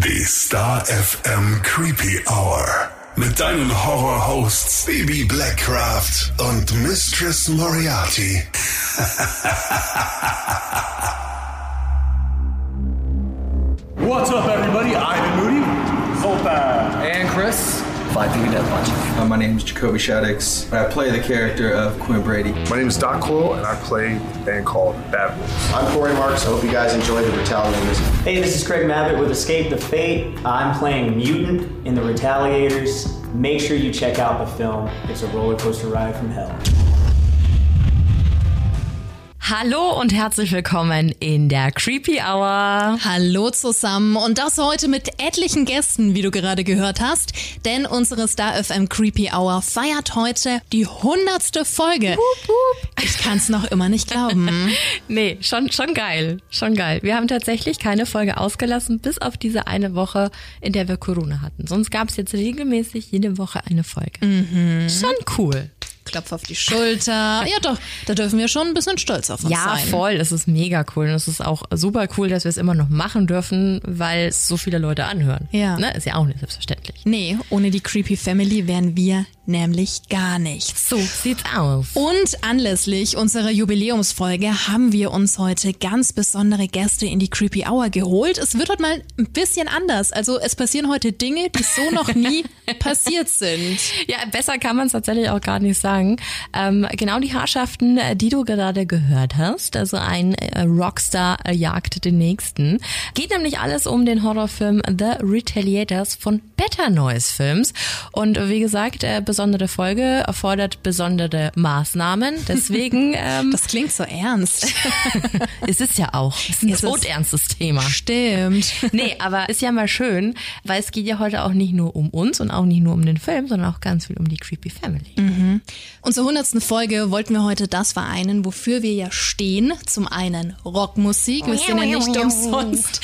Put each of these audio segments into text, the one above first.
Die Star FM Creepy Hour. Mit deinen Horror-Hosts Baby Blackcraft und Mistress Moriarty. What's up, everybody? I'm Moody. Zoltan. And Chris. Five Finger Death Punch. Uh, my name is Jacoby Shaddix. I play the character of Quinn Brady. My name is Doc Quill, and I play a band called Bad Wolves. I'm Corey Marks. I hope you guys enjoy the Retaliators. Hey, this is Craig Mabbitt with Escape the Fate. I'm playing Mutant in the Retaliators. Make sure you check out the film. It's a roller coaster ride from hell. Hallo und herzlich willkommen in der Creepy Hour. Hallo zusammen und das heute mit etlichen Gästen, wie du gerade gehört hast, denn unsere Star FM Creepy Hour feiert heute die hundertste Folge. Ich kann es noch immer nicht glauben. nee, schon, schon geil, schon geil. Wir haben tatsächlich keine Folge ausgelassen, bis auf diese eine Woche, in der wir Corona hatten. Sonst gab es jetzt regelmäßig jede Woche eine Folge. Mhm. Schon cool. Klopf auf die Schulter. Ja doch, da dürfen wir schon ein bisschen stolz auf uns ja, sein. Ja, voll. Das ist mega cool. Und es ist auch super cool, dass wir es immer noch machen dürfen, weil es so viele Leute anhören. Ja. Ne? Ist ja auch nicht selbstverständlich. Nee, ohne die Creepy Family wären wir nämlich gar nichts. So sieht's aus. Und anlässlich unserer Jubiläumsfolge haben wir uns heute ganz besondere Gäste in die Creepy Hour geholt. Es wird heute mal ein bisschen anders. Also es passieren heute Dinge, die so noch nie passiert sind. Ja, besser kann man es tatsächlich auch gar nicht sagen. Ähm, genau die Herrschaften, die du gerade gehört hast. Also ein äh, Rockstar äh, jagt den nächsten. Geht nämlich alles um den Horrorfilm The Retaliators von Better Noise Films. Und wie gesagt, äh, besondere Folge erfordert besondere Maßnahmen. Deswegen. Ähm, das klingt so ernst. es ist ja auch. Es ist ein todernstes Thema. Stimmt. Nee, aber ist ja mal schön, weil es geht ja heute auch nicht nur um uns und auch nicht nur um den Film, sondern auch ganz viel um die Creepy Family. Mhm. Und zur hundertsten Folge wollten wir heute das vereinen, wofür wir ja stehen. Zum einen Rockmusik, wir sind ja nicht umsonst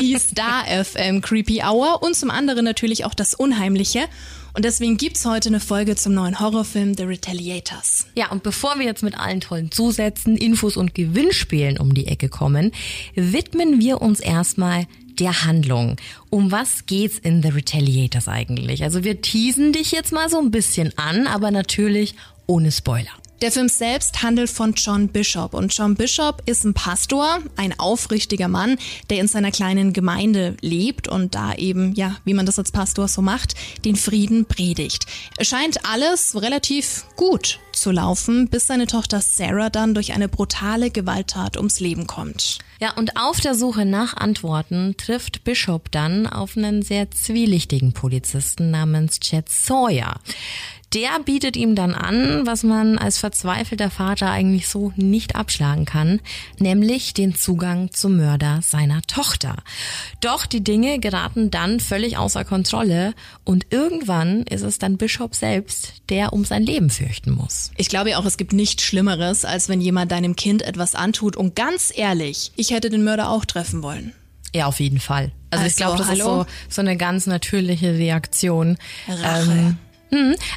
die Star FM Creepy Hour und zum anderen natürlich auch das Unheimliche. Und deswegen gibt's heute eine Folge zum neuen Horrorfilm The Retaliators. Ja, und bevor wir jetzt mit allen tollen Zusätzen, Infos und Gewinnspielen um die Ecke kommen, widmen wir uns erstmal der Handlung. Um was geht's in The Retaliators eigentlich? Also wir teasen dich jetzt mal so ein bisschen an, aber natürlich ohne Spoiler. Der Film selbst handelt von John Bishop und John Bishop ist ein Pastor, ein aufrichtiger Mann, der in seiner kleinen Gemeinde lebt und da eben, ja, wie man das als Pastor so macht, den Frieden predigt. Es scheint alles relativ gut zu laufen, bis seine Tochter Sarah dann durch eine brutale Gewalttat ums Leben kommt. Ja, und auf der Suche nach Antworten trifft Bishop dann auf einen sehr zwielichtigen Polizisten namens Chad Sawyer. Der bietet ihm dann an, was man als verzweifelter Vater eigentlich so nicht abschlagen kann, nämlich den Zugang zum Mörder seiner Tochter. Doch die Dinge geraten dann völlig außer Kontrolle und irgendwann ist es dann Bishop selbst, der um sein Leben fürchten muss. Ich glaube ja auch, es gibt nichts Schlimmeres, als wenn jemand deinem Kind etwas antut und ganz ehrlich, ich hätte den Mörder auch treffen wollen. Ja, auf jeden Fall. Also, also ich glaube, das hallo? ist so, so eine ganz natürliche Reaktion. Rache. Ähm,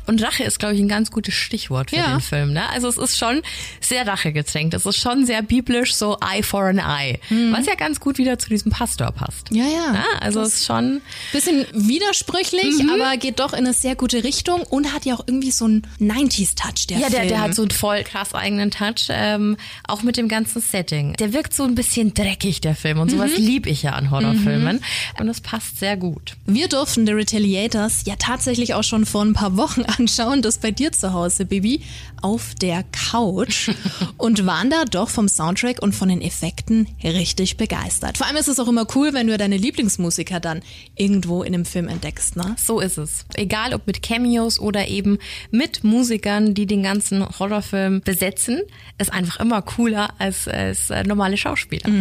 und Rache ist, glaube ich, ein ganz gutes Stichwort für Ja. den Film. Ne? Also es ist schon sehr rachegetränkt. Es ist schon sehr biblisch, so Eye for an Eye. Was ja ganz gut wieder zu diesem Pastor passt. Ja, ja. Ja, also es ist schon, Bisschen widersprüchlich, Mhm. aber geht doch in eine sehr gute Richtung und hat ja auch irgendwie so einen 90s-Touch, der ja, der, Film. der hat so einen voll krass eigenen Touch, ähm, auch mit dem ganzen Setting. Der wirkt so ein bisschen dreckig, der Film. Und sowas lieb ich ja an Horrorfilmen. Und das passt sehr gut. Wir durften The Retaliators ja tatsächlich auch schon vor ein paar Wochen anschauen, das bei dir zu Hause, Bibi, auf der Couch und waren da doch vom Soundtrack und von den Effekten richtig begeistert. Vor allem ist es auch immer cool, wenn du deine Lieblingsmusiker dann irgendwo in einem Film entdeckst, ne? So ist es. Egal ob mit Cameos oder eben mit Musikern, die den ganzen Horrorfilm besetzen, ist einfach immer cooler als, als äh, normale Schauspieler.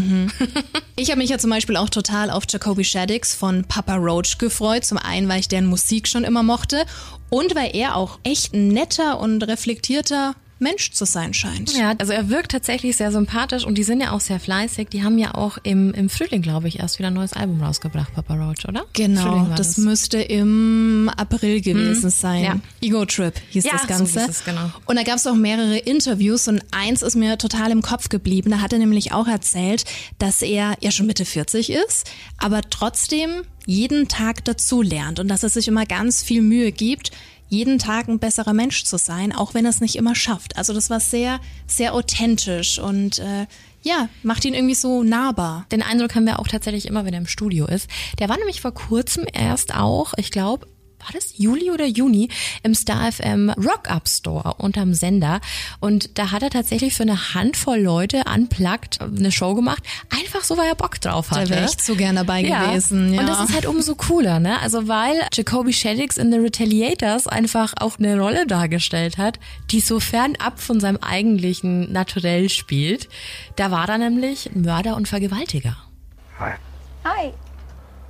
Ich habe mich ja zum Beispiel auch total auf Jacoby Shaddix von Papa Roach gefreut. Zum einen, weil ich deren Musik schon immer mochte und weil er auch echt ein netter und reflektierter Mensch zu sein scheint. Ja, also er wirkt tatsächlich sehr sympathisch und die sind ja auch sehr fleißig. Die haben ja auch im, im Frühling, glaube ich, erst wieder ein neues Album rausgebracht, Papa Roach, oder? Genau, war das müsste im April gewesen sein. ja. Ego Trip hieß Ja, das so Ganze. hieß es, genau. Und da gab es auch mehrere Interviews und eins ist mir total im Kopf geblieben. Da hat er nämlich auch erzählt, dass er ja schon Mitte 40 ist, aber trotzdem jeden Tag dazu lernt und dass er sich immer ganz viel Mühe gibt, jeden Tag ein besserer Mensch zu sein, auch wenn er es nicht immer schafft. Also das war sehr, sehr authentisch und äh, ja, macht ihn irgendwie so nahbar. Den Eindruck haben wir auch tatsächlich immer, wenn er im Studio ist. Der war nämlich vor kurzem erst auch, ich glaube, war das Juli oder Juni im Star FM Rock Up Store unterm Sender und da hat er tatsächlich für eine Handvoll Leute unplugged eine Show gemacht, einfach so, weil er Bock drauf hatte. Da wäre ich so gern dabei gewesen. Ja. Und das ist halt umso cooler, ne? Also weil Jacoby Shaddix in The Retaliators einfach auch eine Rolle dargestellt hat, die so fernab von seinem eigentlichen Naturell spielt. Da war er nämlich Mörder und Vergewaltiger. Hi. Hi.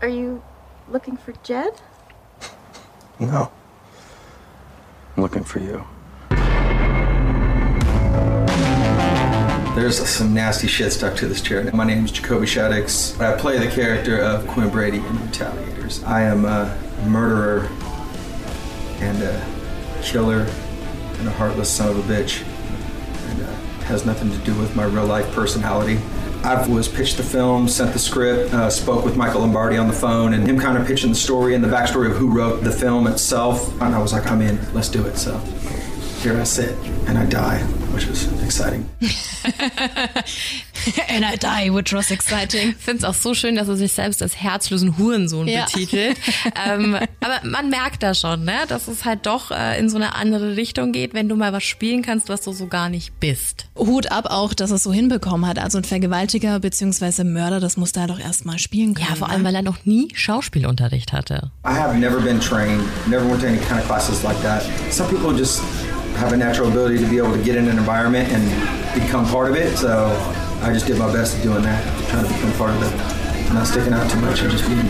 Are you looking for Jed? No. I'm looking for you. There's some nasty shit stuck to this chair. My name is Jacoby Shaddix. I play the character of Quinn Brady in Retaliators. I am a murderer and a killer and a heartless son of a bitch. And uh, has nothing to do with my real life personality. I was pitched the film, sent the script, uh, spoke with Michael Lombardi on the phone, and him kind of pitching the story and the backstory of who wrote the film itself. And I was like, I'm in, let's do it. So here I sit and I die, which was exciting. And I die, which was exciting. Ich finde es auch so schön, dass er sich selbst als herzlosen Hurensohn Ja. betitelt. ähm, aber man merkt da schon, ne, dass es halt doch äh, in so eine andere Richtung geht, wenn du mal was spielen kannst, was du so gar nicht bist. Hut ab auch, dass er es so hinbekommen hat. Also ein Vergewaltiger bzw. Mörder, das musste er doch erstmal spielen können. Ja, vor allem, weil er noch nie Schauspielunterricht hatte. I have never been trained, never went to any kind of classes like that. Some people just have a natural ability to be able to get in an environment and become part of it. So I just did my best at doing that, trying to become part of it. Not sticking out too much and just being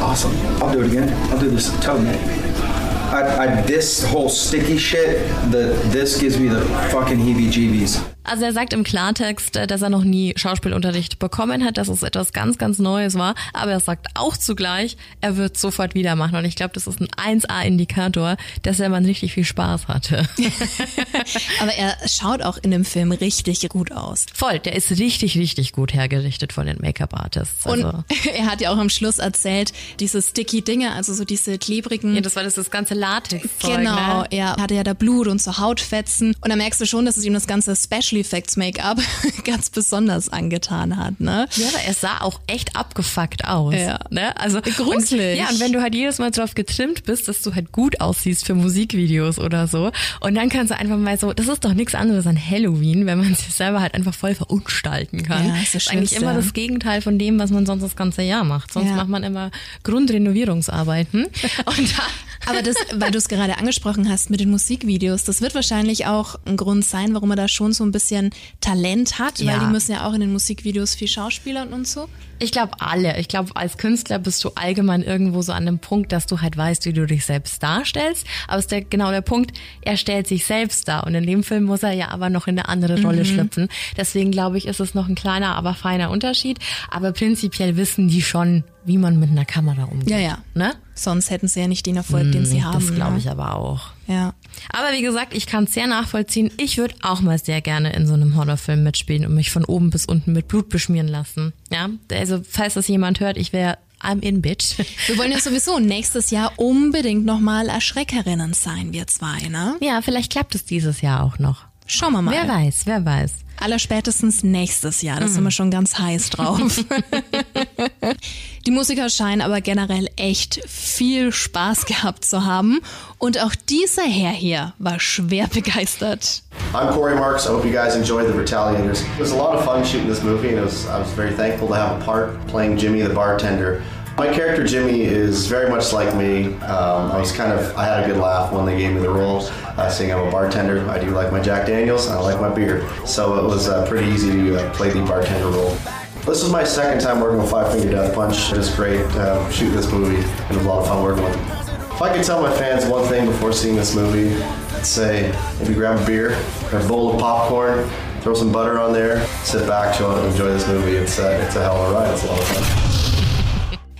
awesome. I'll do it again. I'll do this totally. I, I, this whole sticky shit, the, this gives me the fucking heebie-jeebies. Also er sagt im Klartext, äh, dass er noch nie Schauspielunterricht bekommen hat, dass es etwas ganz, ganz Neues war. Aber er sagt auch zugleich, er wird sofort wieder machen. Und ich glaube, das ist ein 1A-Indikator, dass der Mann richtig viel Spaß hatte. Aber er schaut auch in dem Film richtig gut aus. Voll, der ist richtig, richtig gut hergerichtet von den Make-up-Artists. Und Also, er hat ja auch am Schluss erzählt, diese sticky Dinge, also so diese klebrigen. ja, das war das, das ganze Latex. Genau, Ne? er hatte ja da Blut und so Hautfetzen. Und da merkst du schon, dass es ihm das ganze Special Effects Make-up ganz besonders angetan hat, ne? Ja, aber er sah auch echt abgefuckt aus. Ja. Ne? Also Gruselig. Und, ja, und wenn du halt jedes Mal drauf getrimmt bist, dass du halt gut aussiehst für Musikvideos oder so, und dann kannst du einfach mal so, das ist doch nichts anderes an Halloween, wenn man sich selber halt einfach voll verunstalten kann. Ja, ist das eigentlich Schlimmste. immer das Gegenteil von dem, was man sonst das ganze Jahr macht. Sonst Ja. macht man immer Grundrenovierungsarbeiten. Und da Aber das, weil du es gerade angesprochen hast mit den Musikvideos, das wird wahrscheinlich auch ein Grund sein, warum er da schon so ein bisschen Talent hat, weil Ja. die müssen ja auch in den Musikvideos viel Schauspielern und so. Ich glaube alle. Ich glaube, als Künstler bist du allgemein irgendwo so an dem Punkt, dass du halt weißt, wie du dich selbst darstellst. Aber es ist der, genau der Punkt, er stellt sich selbst dar. Und in dem Film muss er ja aber noch in eine andere Rolle schlüpfen. Deswegen glaube ich, ist es noch ein kleiner, aber feiner Unterschied. Aber prinzipiell wissen die schon, wie man mit einer Kamera umgeht. Ja, ja. Ne? Sonst hätten sie ja nicht den Erfolg, den sie haben. Das glaube ne? ich aber auch. Ja. Aber wie gesagt, ich kann es sehr nachvollziehen. Ich würde auch mal sehr gerne in so einem Horrorfilm mitspielen und mich von oben bis unten mit Blut beschmieren lassen. Ja, also falls das jemand hört, ich wäre I'm in, bitch. Wir wollen ja sowieso nächstes Jahr unbedingt nochmal Erschreckerinnen sein, wir zwei, ne? Ja, vielleicht klappt es dieses Jahr auch noch. Schauen wir mal. Wer weiß, wer weiß. Allerspätestens nächstes Jahr, da sind wir schon ganz heiß drauf. Die Musiker scheinen aber generell echt viel Spaß gehabt zu haben. Und auch dieser Herr hier war schwer begeistert. I'm Corey Marks. I hope you guys enjoyed The Retaliators. It was a lot of fun shooting this movie, and it was, I was very thankful to have a part playing Jimmy the bartender. My character Jimmy is very much like me. Um, I was kind of I had a good laugh when they gave me the role, uh, seeing I'm a bartender. I do like my Jack Daniels, and I like my beer, so it was uh, pretty easy to uh, play the bartender role. This is my second time working with Five Finger Death Punch. It was great uh, shooting this movie. Was a lot of fun working with them. If I could tell my fans one thing before seeing this movie, I'd say maybe grab a beer or a bowl of popcorn, throw some butter on there, sit back, chill, and enjoy this movie. It's, uh, it's a hell of a ride. It's a lot of fun.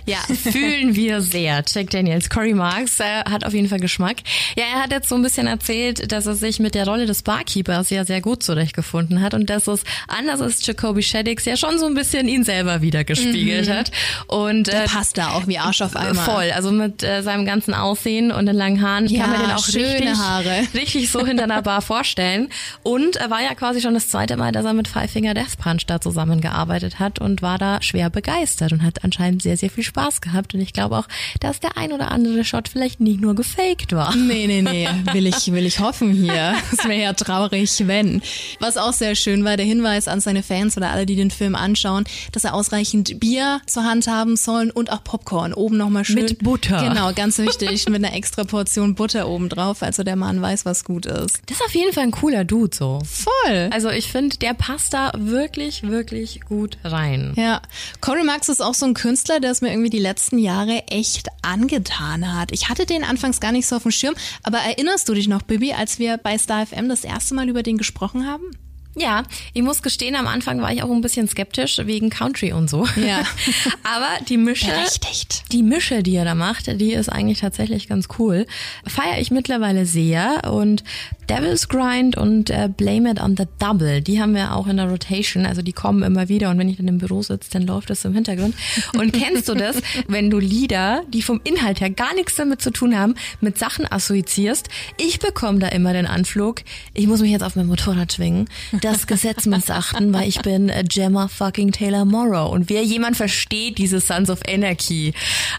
Ja, fühlen wir sehr. Jack Daniels. Cory Marks äh, hat auf jeden Fall Geschmack. Ja, er hat jetzt so ein bisschen erzählt, dass er sich mit der Rolle des Barkeepers ja sehr gut zurechtgefunden hat und dass es anders als Jacoby Shaddix ja schon so ein bisschen ihn selber wieder gespiegelt Mhm. hat. Und Der äh, passt da auch wie Arsch auf Eimer. Voll, also mit äh, seinem ganzen Aussehen und den langen Haaren. Ich kann Ja, mir den auch schöne richtig, Haare. richtig so hinter einer Bar vorstellen. Und er war ja quasi schon das zweite Mal, dass er mit Five Finger Death Punch da zusammengearbeitet hat und war da schwer begeistert und hat anscheinend sehr, sehr viel Spaß gehabt. Und ich glaube auch, dass der ein oder andere Shot vielleicht nicht nur gefaked war. Nee, nee, nee, will ich, will ich hoffen hier. Es wäre ja traurig, wenn. Was auch sehr schön war, der Hinweis an seine Fans oder alle, die den Film anschauen, dass er ausreichend Bier zur Hand haben sollen und auch Popcorn. Oben nochmal schön. Mit Butter. Genau, ganz wichtig, mit einer extra Portion Butter oben drauf. Also der Mann weiß, was gut ist. Das ist auf jeden Fall ein cooler Dude so. Voll. Also ich finde, der passt da wirklich, wirklich gut rein. Ja, Cory Marx ist auch so ein Künstler, der es mir irgendwie die letzten Jahre echt angetan hat. Ich hatte den anfangs gar nicht so auf dem Schirm, aber erinnerst du dich noch, Bibi, als wir bei Star FM das erste Mal über den gesprochen haben? Ja, ich muss gestehen, am Anfang war ich auch ein bisschen skeptisch wegen Country und so. Ja. Aber die Mische, Berechtigt. die Mische, die er da macht, die ist eigentlich tatsächlich ganz cool. Feiere ich mittlerweile sehr und Devil's Grind und äh, Blame It on the Double, die haben wir auch in der Rotation, also die kommen immer wieder und wenn ich dann im Büro sitze, dann läuft das im Hintergrund. Und kennst du das, wenn du Lieder, die vom Inhalt her gar nichts damit zu tun haben, mit Sachen assoziierst? Ich bekomme da immer den Anflug, ich muss mich jetzt auf mein Motorrad schwingen, das Gesetz missachten, weil ich bin äh, Gemma fucking Taylor Morrow. Und wer jemand versteht diese Sons of Anarchy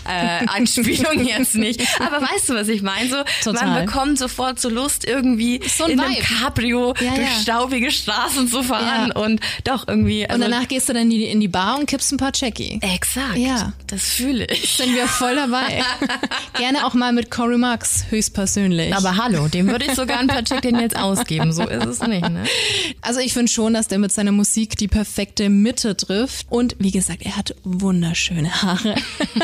äh, Anspielung jetzt nicht. Aber weißt du, was ich meine? So, Total. man bekommt sofort so Lust, irgendwie So ein in einem Vibe. Cabrio Ja, durch ja. staubige Straßen zu fahren Ja. und doch irgendwie. Und Also, danach gehst du dann in die, in die Bar und kippst ein paar Jackie. exakt. Ja. Das fühle ich. Sind wir voll dabei. Gerne auch mal mit Cory Marx höchstpersönlich. Aber hallo, dem würde ich sogar ein paar Chicken jetzt ausgeben. So ist es nicht, ne? Also ich finde schon, dass der mit seiner Musik die perfekte Mitte trifft. Und wie gesagt, er hat wunderschöne Haare.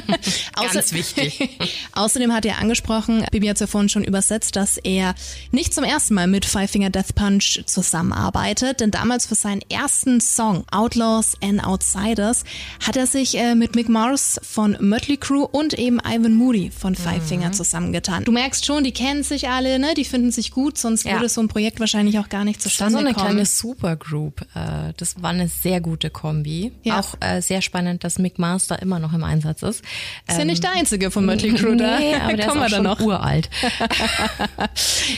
Ganz wichtig. Außerdem hat er angesprochen, Bibi hat es ja vorhin schon übersetzt, dass er nicht zum ersten Mal mit Five Finger Death Punch zusammenarbeitet. Denn damals für seinen ersten Song Outlaws and Outsiders hat er sich äh, mit Mick Mars von Mötley Crüe und eben Ivan Moody von Five Mhm. Finger zusammengetan. Du merkst schon, die kennen sich alle, ne? Die finden sich gut, sonst Ja. würde so ein Projekt wahrscheinlich auch gar nicht zustande so kommen. Supergroup. Äh, Das war eine sehr gute Kombi. Ja. Auch äh, sehr spannend, dass Mick Mars da immer noch im Einsatz ist. Ist ja nicht der einzige von Mötley Crüe da. Nee, aber der ist Kommen auch schon noch. uralt.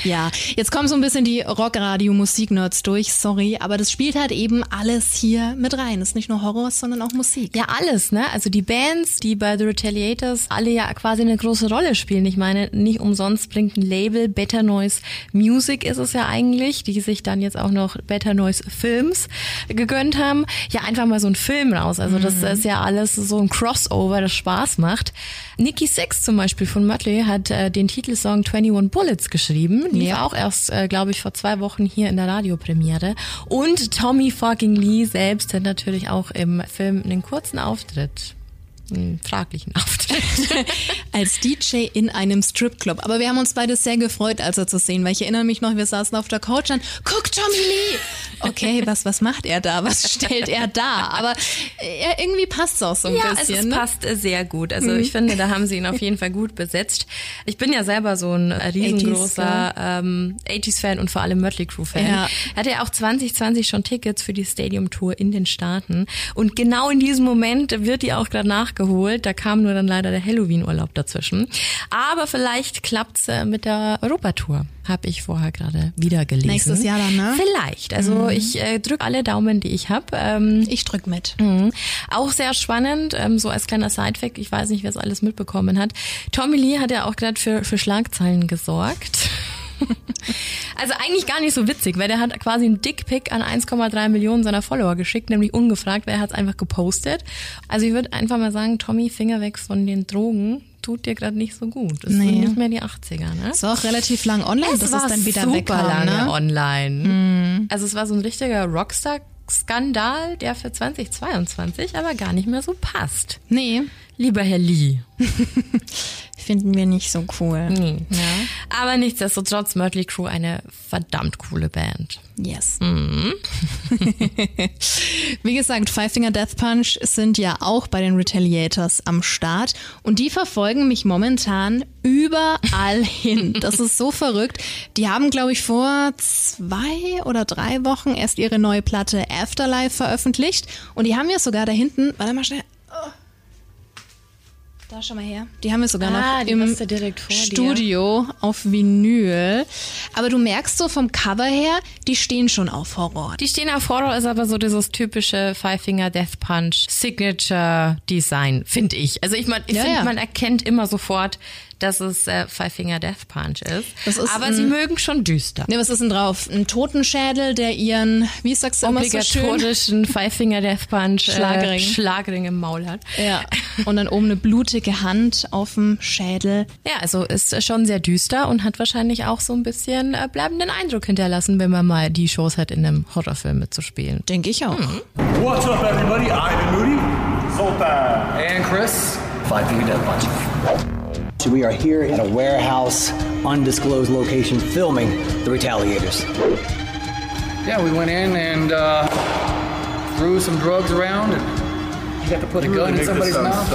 Ja, jetzt kommen so ein bisschen die Rockradio-Musik-Nerds durch, sorry, aber das spielt halt eben alles hier mit rein. Ist nicht nur Horror, sondern auch Musik. Ja, alles, ne? Also die Bands, die bei The Retaliators alle ja quasi eine große Rolle spielen. Ich meine, nicht umsonst bringt ein Label Better Noise Music ist es ja eigentlich, die sich dann jetzt auch noch Better Noise Films gegönnt haben. Ja, einfach mal so ein Film raus. Also das ist ja alles so ein Crossover, das Spaß macht. Nikki Six zum Beispiel von Mötley hat äh, den Titelsong 21 Bullets geschrieben. Lief Ja. auch erst, äh, glaube ich, vor zwei Wochen hier in der Radiopremiere. Und Tommy fucking Lee selbst hat natürlich auch im Film einen kurzen Auftritt. Einen fraglichen Auftritt. Als DJ in einem Stripclub. Aber wir haben uns beide sehr gefreut, als er zu sehen, weil ich erinnere mich noch, wir saßen auf der Couch und guck Tommy Lee! Okay, was, was macht er da? Was stellt er da? Aber äh, irgendwie passt es auch so ein ja, bisschen. es ne? passt sehr gut. Also ich finde, da haben sie ihn auf jeden Fall gut besetzt. Ich bin ja selber so ein riesengroßer ähm, 80s-Fan und vor allem Mötley Crüe-Fan. Ja. Hatte ja auch 2020 schon Tickets für die Stadium-Tour in den Staaten. Und genau in diesem Moment wird die auch gerade nachgeholt. Da kam nur dann leider der Halloween-Urlaub dazwischen. Aber vielleicht klappt's äh, mit der Europatour. Habe ich vorher gerade wieder gelesen. Nächstes Jahr dann, ne? Vielleicht. Also ich äh, drücke alle Daumen, die ich habe. Ähm, Ich drück mit. Mhm. Auch sehr spannend, ähm, so als kleiner Sidefact, ich weiß nicht, wer es alles mitbekommen hat. Tommy Lee hat ja auch gerade für, für Schlagzeilen gesorgt. Also eigentlich gar nicht so witzig, weil der hat quasi einen Dickpick an 1,3 Millionen seiner Follower geschickt, nämlich ungefragt, weil er hat es einfach gepostet. Also ich würde einfach mal sagen, Tommy, Finger weg von den Drogen, tut dir gerade nicht so gut. Das Nee. sind nicht mehr die 80er, ne? Es war auch relativ lang online, Es bis war es dann wieder super wegkam. lange Ne? online. Also es war so ein richtiger Rockstar-Skandal, der für 2022 aber gar nicht mehr so passt. Nee, Lieber Herr Lee. finden wir nicht so cool. Nee. Aber nichtsdestotrotz Mötley Crew eine verdammt coole Band. Yes. Wie gesagt, Five Finger Death Punch sind ja auch bei den Retaliators am Start und die verfolgen mich momentan überall hin. Das ist so verrückt. Die haben, glaube ich, vor zwei oder drei Wochen erst ihre neue Platte Afterlife veröffentlicht und die haben ja sogar da hinten, warte mal schnell. Oh. Da schau mal her. Die haben wir sogar Ah, noch im vor dir. Studio auf Vinyl. Aber du merkst so vom Cover her, die stehen schon auf Horror. Die stehen auf Horror, ist aber so dieses typische Five Finger Death Punch Signature Design, finde ich. Also ich, mein, ich Ja, finde, ja. man erkennt immer sofort, dass es äh, Five Finger Death Punch ist. Das ist aber ein- sie mögen schon düster. Ne, was ist denn drauf? Ein Totenschädel, der ihren, wie sagst du immer so schön? Obligatorischen Five Finger Death Punch Schlagring. Äh, Schlagring im Maul hat. Ja. Und dann oben eine blutige Hand auf dem Schädel. Ja, also ist schon sehr düster und hat wahrscheinlich auch so ein bisschen äh, bleibenden Eindruck hinterlassen, wenn man mal die Chance hat, in einem Horrorfilm mitzuspielen. Denke ich auch. What's up, everybody? Ivan Moody, Sultan. And Chris, Five Finger Death Punch. So we are here at a warehouse, undisclosed location, filming The Retaliators. Yeah, we went in and uh, threw some drugs around, and you got to put a gun in somebody's mouth.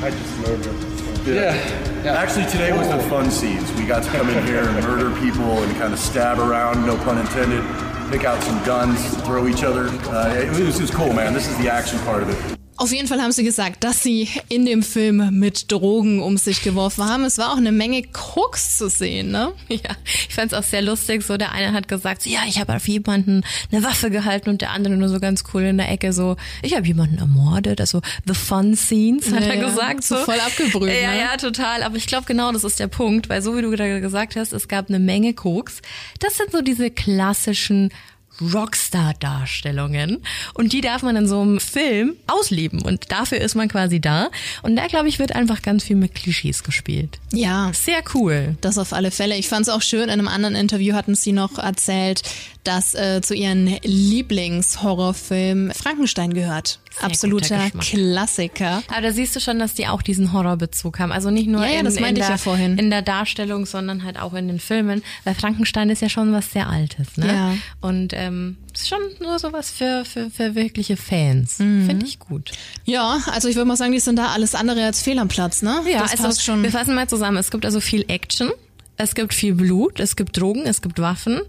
I just murdered. yeah, yeah. Actually, today was the fun scenes. We got to come in here and murder people and kind of stab around, no pun intended, pick out some guns, throw each other. Uh, it, was, it was cool, man. This is the action part of it. Auf jeden Fall haben sie gesagt, dass sie in dem Film mit Drogen um sich geworfen haben. Es war auch eine Menge Koks zu sehen, ne? Ja, ich fand's auch sehr lustig. So, der eine hat gesagt, so, ja, ich habe auf jemanden eine Waffe gehalten und der andere nur so ganz cool in der Ecke so, ich habe jemanden ermordet. Also the fun scenes, hat Ja, er gesagt. so voll abgebrüht, Ja, ne? ja, total. Aber ich glaube, genau das ist der Punkt, weil so wie du gesagt hast, es gab eine Menge Koks. Das sind so diese klassischen Rockstar-Darstellungen. Und die darf man in so einem Film ausleben. Und dafür ist man quasi da. Und da, glaube ich, wird einfach ganz viel mit Klischees gespielt. Ja. Sehr cool. Das auf alle Fälle. Ich fand es auch schön, in einem anderen Interview hatten sie noch erzählt, dass äh, zu ihren Lieblingshorrorfilm Frankenstein gehört. Sehr Absoluter. Klassiker. Aber da siehst du schon, dass die auch diesen Horrorbezug haben. Also nicht nur Ja, ja, in, das in, der, ja in der Darstellung, sondern halt auch in den Filmen. Weil Frankenstein ist ja schon was sehr Altes, ne? Ja. Und ähm, ist schon nur sowas für, für, für wirkliche Fans. Mhm. Finde ich gut. Ja, also ich würde mal sagen, die sind da alles andere als fehl am Platz, ne? Ja, das also passt schon. wir fassen mal zusammen. Es gibt also viel Action, es gibt viel Blut, es gibt Drogen, es gibt Waffen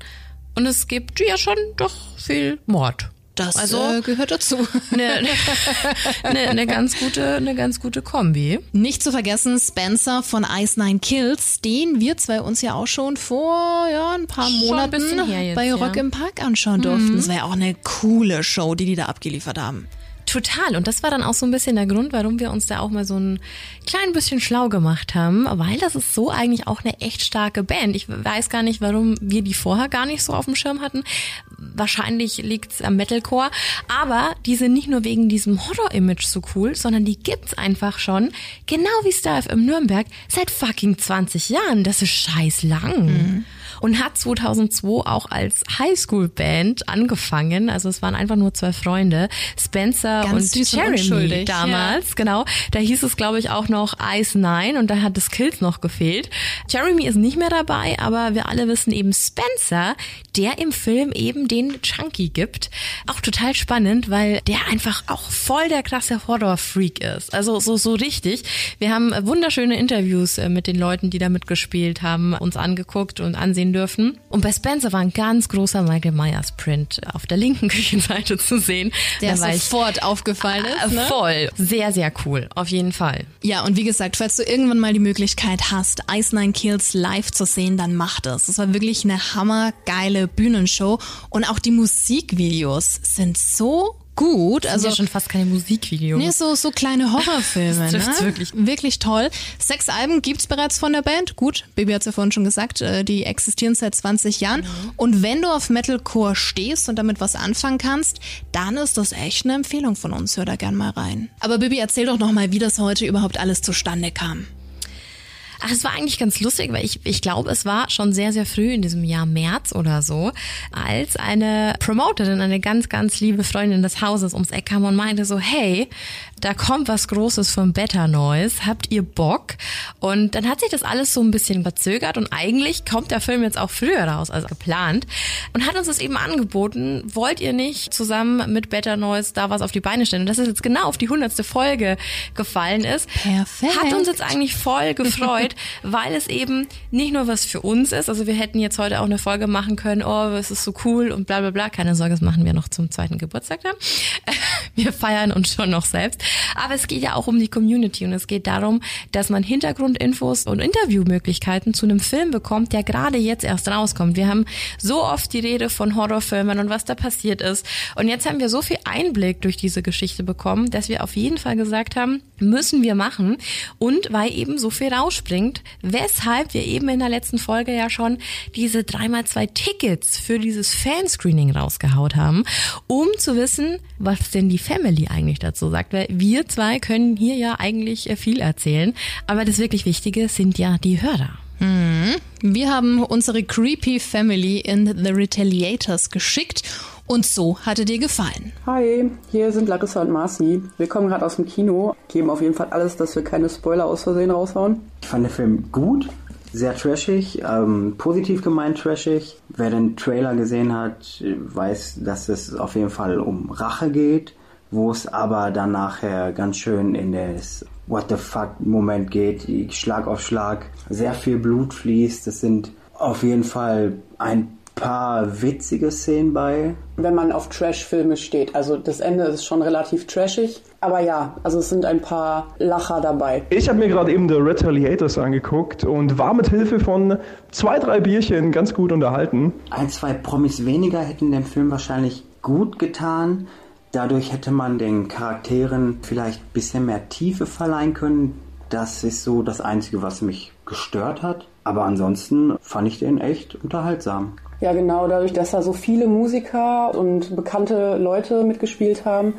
und es gibt ja schon doch viel Mord. Das also äh, gehört dazu. eine, eine, eine ganz gute, eine ganz gute Kombi. Nicht zu vergessen Spencer von Ice Nine Kills, den wir zwei uns ja auch schon vor ja, ein paar Schon ein Monaten her jetzt, bei ja. Rock im Park anschauen durften. Das war ja auch eine coole Show, die die da abgeliefert haben. Total. Und das war dann auch so ein bisschen der Grund, warum wir uns da auch mal so ein klein bisschen schlau gemacht haben, weil das ist so eigentlich auch eine echt starke Band. Ich weiß gar nicht, warum wir die vorher gar nicht so auf dem Schirm hatten. Wahrscheinlich liegt's am Metalcore. Aber die sind nicht nur wegen diesem Horror-Image so cool, sondern die gibt's einfach schon, genau wie Star im Nürnberg, seit fucking 20 Jahren. Das ist scheiß lang. Und hat 2002 auch als Highschool-Band angefangen. Also es waren einfach nur zwei Freunde, Spencer Ganz und und Jeremy unschuldig, damals, genau. Da hieß es, glaube ich, auch noch Ice Nine und da hat das Kills noch gefehlt. Jeremy ist nicht mehr dabei, aber wir alle wissen eben Spencer, der im Film eben den Chunky gibt. Auch total spannend, weil der einfach auch voll der krasse Horror-Freak ist. Also so, so richtig. Wir haben wunderschöne Interviews äh, mit den Leuten, die da mitgespielt haben, uns angeguckt und ansehen dürfen. Und bei Spencer war ein ganz großer Michael Myers Print auf der linken Küchenseite zu sehen. Der Da war ich- sofort aufgefallen ist. äh, Ne? Voll. Sehr, sehr cool. Auf jeden Fall. Ja, und wie gesagt, falls du irgendwann mal die Möglichkeit hast, Ice Nine Kills live zu sehen, dann mach das. Das war wirklich eine hammergeile Bühnenshow. Und auch die Musikvideos sind so gut. Das Also sind ja schon fast keine Musikvideos. Nee, so, so kleine Horrorfilme. Das ne? wirklich. Wirklich toll. Sechs Alben gibt's bereits von der Band. Gut, Baby hat's ja vorhin schon gesagt, äh, die existieren seit 20 Jahren. Und wenn du auf Metalcore stehst und damit was anfangen kannst, dann ist das echt eine Empfehlung von uns. Hör da gern mal rein. Aber Baby, erzähl doch noch mal, wie das heute überhaupt alles zustande kam. Ach, es war eigentlich ganz lustig, weil ich, ich glaube, es war schon sehr, sehr früh in diesem Jahr März oder so, als eine Promoterin, eine ganz, ganz liebe Freundin des Hauses ums Eck kam und meinte so, hey, da kommt was Großes von Better Noise, habt ihr Bock? Und dann hat sich das alles so ein bisschen verzögert und eigentlich kommt der Film jetzt auch früher raus als geplant und hat uns das eben angeboten, wollt ihr nicht zusammen mit Better Noise da was auf die Beine stellen? Und das ist jetzt genau auf die hundertste Folge gefallen ist. Perfekt. Hat uns jetzt eigentlich voll gefreut, weil es eben nicht nur was für uns ist, also wir hätten jetzt heute auch eine Folge machen können, oh, es ist so cool und bla bla bla. Keine Sorge, das machen wir noch zum zweiten Geburtstag dann. Wir feiern uns schon noch selbst. Aber es geht ja auch um die Community und es geht darum, dass man Hintergrundinfos und Interviewmöglichkeiten zu einem Film bekommt, der gerade jetzt erst rauskommt. Wir haben so oft die Rede von Horrorfilmen und was da passiert ist. Und jetzt haben wir so viel Einblick durch diese Geschichte bekommen, dass wir auf jeden Fall gesagt haben, müssen wir machen. Und weil eben so viel rausspringt, weshalb wir eben in der letzten Folge ja schon diese dreimal zwei Tickets für dieses Fanscreening rausgehaut haben, um zu wissen, was denn die Family eigentlich dazu sagt. Weil wir zwei können hier ja eigentlich viel erzählen, aber das wirklich Wichtige sind ja die Hörer. Mhm. Wir haben unsere Creepy Family in The Retaliators geschickt und so hatte dir gefallen. Hi, hier sind Larissa und Marci. Wir kommen gerade aus dem Kino, geben auf jeden Fall alles, dass wir keine Spoiler aus Versehen raushauen. Ich fand den Film gut, sehr trashig, ähm, positiv gemeint trashig. Wer den Trailer gesehen hat, weiß, dass es auf jeden Fall um Rache geht, wo es aber dann nachher ganz schön in das What the fuck Moment geht, Schlag auf Schlag, sehr viel Blut fließt. Es sind auf jeden Fall ein paar witzige Szenen bei. Wenn man auf Trash-Filme steht. Also das Ende ist schon relativ trashig. Aber ja, also es sind ein paar Lacher dabei. Ich habe mir gerade eben The Retaliators angeguckt und war mit Hilfe von zwei, drei Bierchen ganz gut unterhalten. Ein, zwei Promis weniger hätten dem Film wahrscheinlich gut getan. Dadurch hätte man den Charakteren vielleicht ein bisschen mehr Tiefe verleihen können. Das ist so das Einzige, was mich gestört hat. Aber ansonsten fand ich den echt unterhaltsam. Ja, genau, dadurch, dass da so viele Musiker und bekannte Leute mitgespielt haben,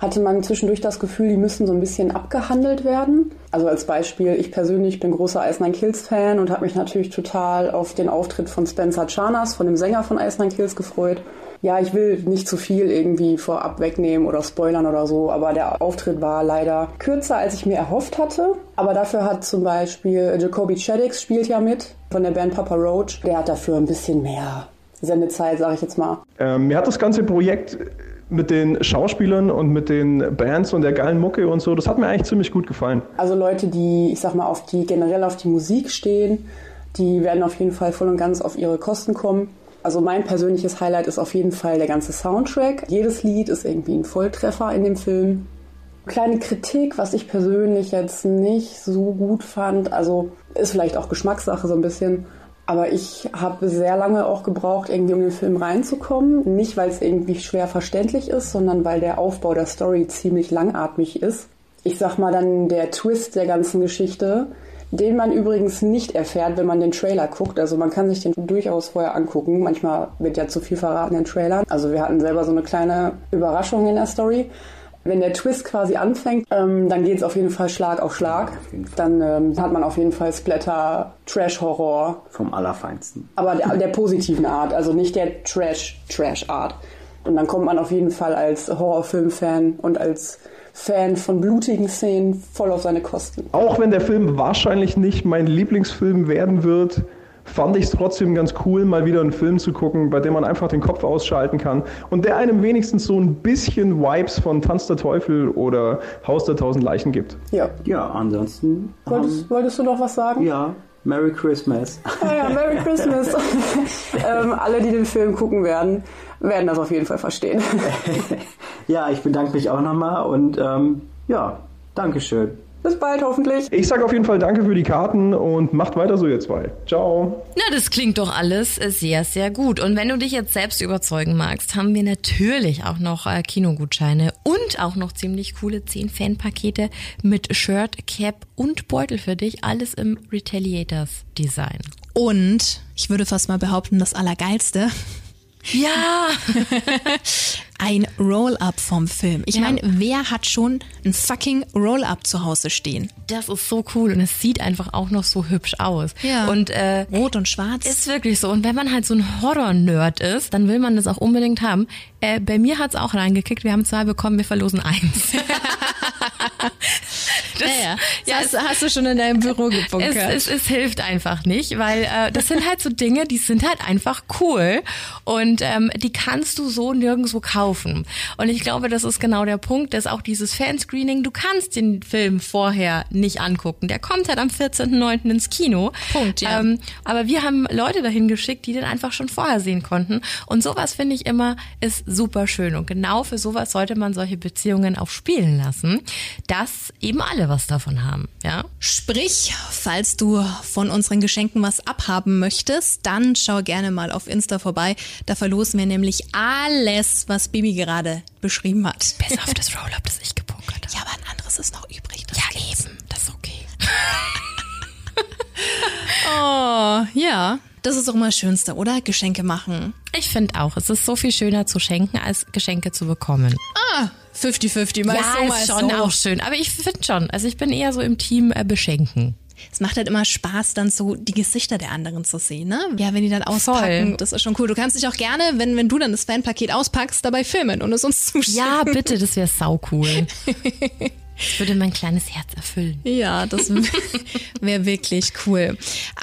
hatte man zwischendurch das Gefühl, die müssen so ein bisschen abgehandelt werden. Also als Beispiel, ich persönlich bin großer Ice Nine Kills Fan und habe mich natürlich total auf den Auftritt von Spencer Charnas, von dem Sänger von Ice Nine Kills, gefreut. Ja, ich will nicht zu viel irgendwie vorab wegnehmen oder spoilern oder so, aber der Auftritt war leider kürzer, als ich mir erhofft hatte. Aber dafür hat zum Beispiel Jacoby Shaddix spielt ja mit von der Band Papa Roach. Der hat dafür ein bisschen mehr Sendezeit, sage ich jetzt mal. Ähm, mir hat das ganze Projekt mit den Schauspielern und mit den Bands und der geilen Mucke und so, das hat mir eigentlich ziemlich gut gefallen. Also Leute, die, ich sag mal, auf die generell auf die Musik stehen, die werden auf jeden Fall voll und ganz auf ihre Kosten kommen. Also mein persönliches Highlight ist auf jeden Fall der ganze Soundtrack. Jedes Lied ist irgendwie ein Volltreffer in dem Film. Kleine Kritik, was ich persönlich jetzt nicht so gut fand, also ist vielleicht auch Geschmackssache so ein bisschen, aber ich habe sehr lange auch gebraucht, irgendwie um den Film reinzukommen. Nicht, weil es irgendwie schwer verständlich ist, sondern weil der Aufbau der Story ziemlich langatmig ist. Ich sag mal dann der Twist der ganzen Geschichte, den man übrigens nicht erfährt, wenn man den Trailer guckt. Also man kann sich den durchaus vorher angucken. Manchmal wird ja zu viel verraten in Trailern. Also wir hatten selber so eine kleine Überraschung in der Story. Wenn der Twist quasi anfängt, ähm, dann geht es auf jeden Fall Schlag auf Schlag. Dann ähm, hat man auf jeden Fall Splatter, Trash-Horror. Vom Allerfeinsten. Aber der, der positiven Art, also nicht der Trash-Trash-Art. Und dann kommt man auf jeden Fall als Horrorfilm-Fan und als Fan von blutigen Szenen voll auf seine Kosten. Auch wenn der Film wahrscheinlich nicht mein Lieblingsfilm werden wird, fand ich es trotzdem ganz cool, mal wieder einen Film zu gucken, bei dem man einfach den Kopf ausschalten kann und der einem wenigstens so ein bisschen Vibes von Tanz der Teufel oder Haus der tausend Leichen gibt. Ja. Ja, ansonsten. Wolltest, ähm, wolltest du noch was sagen? Ja, Merry Christmas. Ah ja, Merry Christmas. ähm, alle, die den Film gucken werden, werden das auf jeden Fall verstehen. ja, ich bedanke mich auch nochmal und ähm, ja, Dankeschön. Bis bald hoffentlich. Ich sage auf jeden Fall danke für die Karten und macht weiter so ihr zwei. Ciao. Na, das klingt doch alles sehr, sehr gut. Und wenn du dich jetzt selbst überzeugen magst, haben wir natürlich auch noch äh, Kinogutscheine und auch noch ziemlich coole 10 Fanpakete mit Shirt, Cap und Beutel für dich. Alles im Retaliators Design. Und ich würde fast mal behaupten, das Allergeilste. Ja! Ein Roll-Up vom Film. Ich Ja. meine, wer hat schon ein fucking Roll-Up zu Hause stehen? Das ist so cool und es sieht einfach auch noch so hübsch aus. Ja. Und äh, Rot und schwarz. ist wirklich so. Und wenn man halt so ein Horror-Nerd ist, dann will man das auch unbedingt haben. Äh, bei mir hat's auch reingekickt. Wir haben zwei bekommen, wir verlosen eins. Das- ja, ja, das hast, hast du schon in deinem Büro gebunkert. Es, es, es hilft einfach nicht, weil äh, das sind halt so Dinge, die sind halt einfach cool und ähm, die kannst du so nirgendwo kaufen. Und ich glaube, das ist genau der Punkt, dass auch dieses Fanscreening, du kannst den Film vorher nicht angucken. Der kommt halt am 14.09. ins Kino. Punkt, ja. Ähm, aber wir haben Leute dahin geschickt, die den einfach schon vorher sehen konnten. Und sowas finde ich immer ist super schön. Und genau für sowas sollte man solche Beziehungen auch spielen lassen, dass eben alle was davon haben. Ja. Sprich, falls du von unseren Geschenken was abhaben möchtest, dann schau gerne mal auf Insta vorbei. Da verlosen wir nämlich alles, was Bibi gerade beschrieben hat. Bis auf das Roll-Up, das ich gebunkert habe. Ja, aber ein anderes ist noch übrig. Ja, eben. Das ist okay. Oh, ja. Das ist auch immer das Schönste, oder? Geschenke machen. Ich finde auch, es ist so viel schöner zu schenken, als Geschenke zu bekommen. Ah, 50-50, mal ja, so, mal ist schon so. auch schön. Aber ich finde schon, also ich bin eher so im Team äh, beschenken. Es macht halt immer Spaß, dann so die Gesichter der anderen zu sehen, ne? Ja, wenn die dann auspacken, das ist schon cool. Du kannst dich auch gerne, wenn, wenn du dann das Fanpaket auspackst, dabei filmen und es uns zuschicken. Ja, bitte, das wäre sau cool. Das würde mein kleines Herz erfüllen. Ja, das wäre wirklich cool.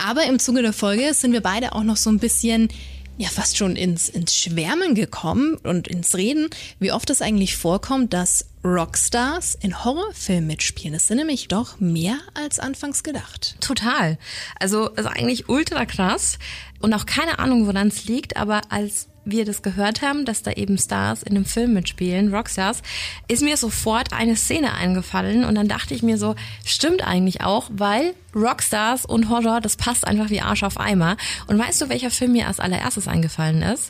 Aber im Zuge der Folge sind wir beide auch noch so ein bisschen, ja, fast schon ins, ins Schwärmen gekommen und ins Reden, wie oft es eigentlich vorkommt, dass Rockstars in Horrorfilmen mitspielen. Das sind nämlich doch mehr als anfangs gedacht. Total. Also ist eigentlich ultra krass und auch keine Ahnung, woran es liegt, aber als wir das gehört haben, dass da eben Stars in einem Film mitspielen, Rockstars, ist mir sofort eine Szene eingefallen und dann dachte ich mir so, stimmt eigentlich auch, weil Rockstars und Horror, das passt einfach wie Arsch auf Eimer. Und weißt du, welcher Film mir als allererstes eingefallen ist?